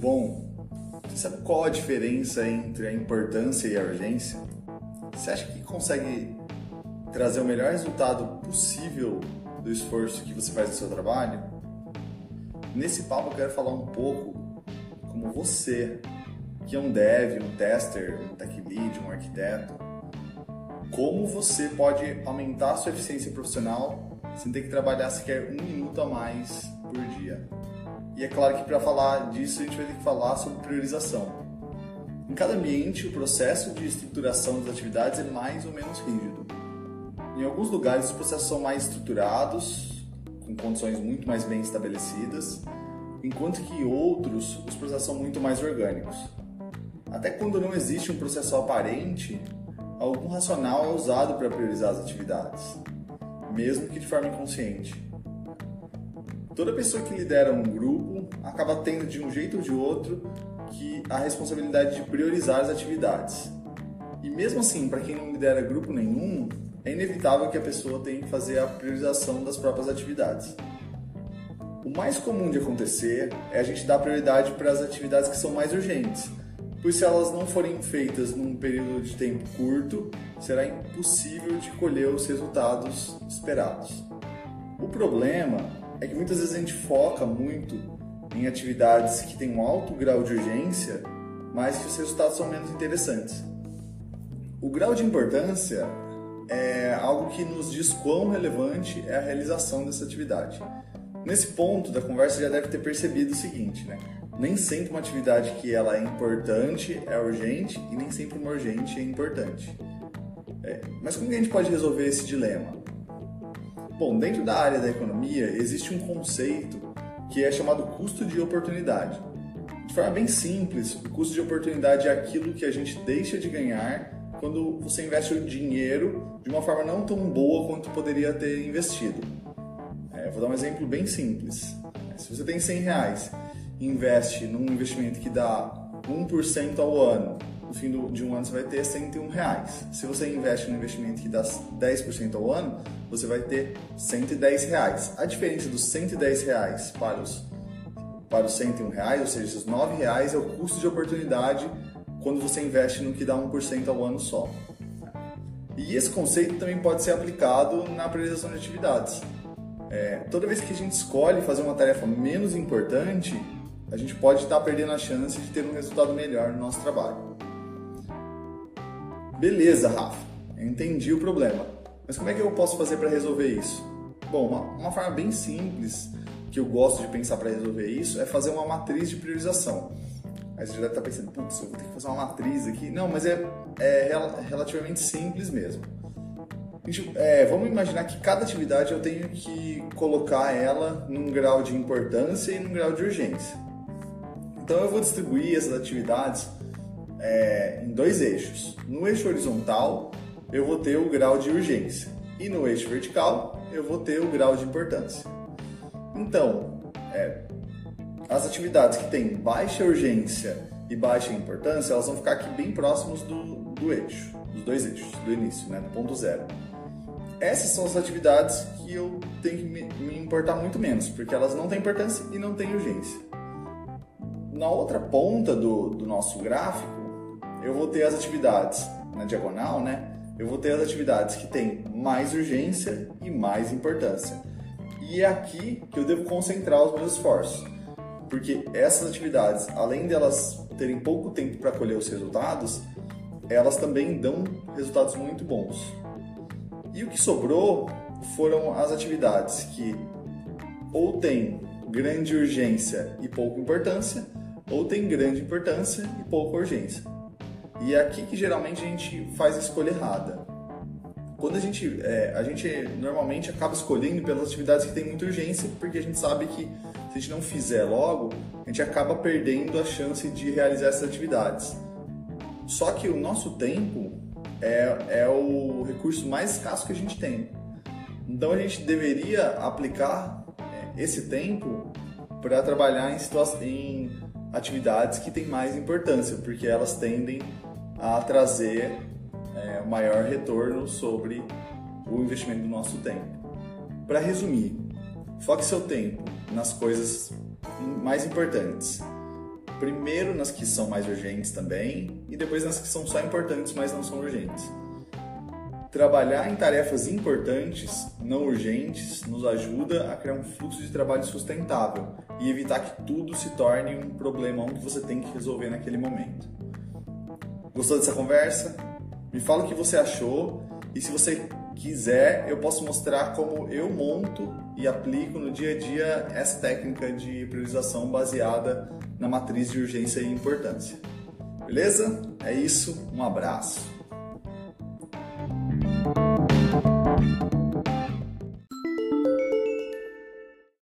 bom? Você sabe qual a diferença entre a importância e a urgência? Você acha que consegue trazer o melhor resultado possível do esforço que você faz no seu trabalho? Nesse papo eu quero falar um pouco como você, que é um dev, um tester, um tech lead, um arquiteto, como você pode aumentar a sua eficiência profissional sem ter que trabalhar sequer um minuto a mais por dia. E é claro que para falar disso a gente vai ter que falar sobre priorização. Em cada ambiente, o processo de estruturação das atividades é mais ou menos rígido. Em alguns lugares, os processos são mais estruturados, com condições muito mais bem estabelecidas, enquanto que outros, os processos são muito mais orgânicos. Até quando não existe um processo aparente, algum racional é usado para priorizar as atividades, mesmo que de forma inconsciente. Toda pessoa que lidera um grupo acaba tendo de um jeito ou de outro que a responsabilidade de priorizar as atividades. E mesmo assim, para quem não lidera grupo nenhum, é inevitável que a pessoa tenha que fazer a priorização das próprias atividades. O mais comum de acontecer é a gente dar prioridade para as atividades que são mais urgentes, pois se elas não forem feitas num período de tempo curto, será impossível de colher os resultados esperados. O problema é que muitas vezes a gente foca muito em atividades que têm um alto grau de urgência, mas que os resultados são menos interessantes. O grau de importância é algo que nos diz quão relevante é a realização dessa atividade. Nesse ponto da conversa já deve ter percebido o seguinte, né? Nem sempre uma atividade que ela é importante é urgente e nem sempre uma urgente é importante. É, mas como que a gente pode resolver esse dilema? Bom, dentro da área da economia existe um conceito que é chamado custo de oportunidade. De forma bem simples, o custo de oportunidade é aquilo que a gente deixa de ganhar quando você investe o dinheiro de uma forma não tão boa quanto poderia ter investido. É, vou dar um exemplo bem simples. Se você tem 100 reais e investe num investimento que dá 1% ao ano, no fim do, de um ano você vai ter 101 reais. Se você investe num investimento que dá 10% ao ano, você vai ter 110 reais. A diferença dos 110 reais para os, para os 101 reais, ou seja, esses 9 reais é o custo de oportunidade quando você investe no que dá 1% ao ano só. E esse conceito também pode ser aplicado na priorização de atividades. É, toda vez que a gente escolhe fazer uma tarefa menos importante, a gente pode estar perdendo a chance de ter um resultado melhor no nosso trabalho. Beleza, Rafa, eu entendi o problema. Mas como é que eu posso fazer para resolver isso? Bom, uma, uma forma bem simples que eu gosto de pensar para resolver isso é fazer uma matriz de priorização. Aí você já deve estar pensando, putz, eu vou ter que fazer uma matriz aqui. Não, mas é, é relativamente simples mesmo. Gente, é, vamos imaginar que cada atividade eu tenho que colocar ela num grau de importância e num grau de urgência. Então eu vou distribuir essas atividades é, em dois eixos. No eixo horizontal eu vou ter o grau de urgência e no eixo vertical eu vou ter o grau de importância. Então, é, as atividades que têm baixa urgência e baixa importância, elas vão ficar aqui bem próximos do, do eixo, dos dois eixos, do início, né, do ponto zero. Essas são as atividades que eu tenho que me, me importar muito menos, porque elas não têm importância e não têm urgência. Na outra ponta do, do nosso gráfico, eu vou ter as atividades na diagonal, né? Eu vou ter as atividades que têm mais urgência e mais importância. E é aqui que eu devo concentrar os meus esforços porque essas atividades, além delas terem pouco tempo para colher os resultados, elas também dão resultados muito bons. E o que sobrou foram as atividades que ou têm grande urgência e pouca importância, ou têm grande importância e pouca urgência. E é aqui que geralmente a gente faz a escolha errada. Quando a gente, é, a gente normalmente acaba escolhendo pelas atividades que têm muita urgência, porque a gente sabe que se a gente não fizer logo, a gente acaba perdendo a chance de realizar essas atividades. Só que o nosso tempo é, é o recurso mais escasso que a gente tem. Então a gente deveria aplicar é, esse tempo para trabalhar em, em atividades que têm mais importância, porque elas tendem a trazer é, maior retorno sobre o investimento do nosso tempo. Para resumir, foque seu tempo nas coisas mais importantes. Primeiro nas que são mais urgentes também, e depois nas que são só importantes, mas não são urgentes. Trabalhar em tarefas importantes, não urgentes, nos ajuda a criar um fluxo de trabalho sustentável e evitar que tudo se torne um problemão que você tem que resolver naquele momento. Gostou dessa conversa? Me fala o que você achou e se você quiser, eu posso mostrar como eu monto e aplico no dia a dia essa técnica de priorização baseada na matriz de urgência e importância. Beleza? É isso, um abraço.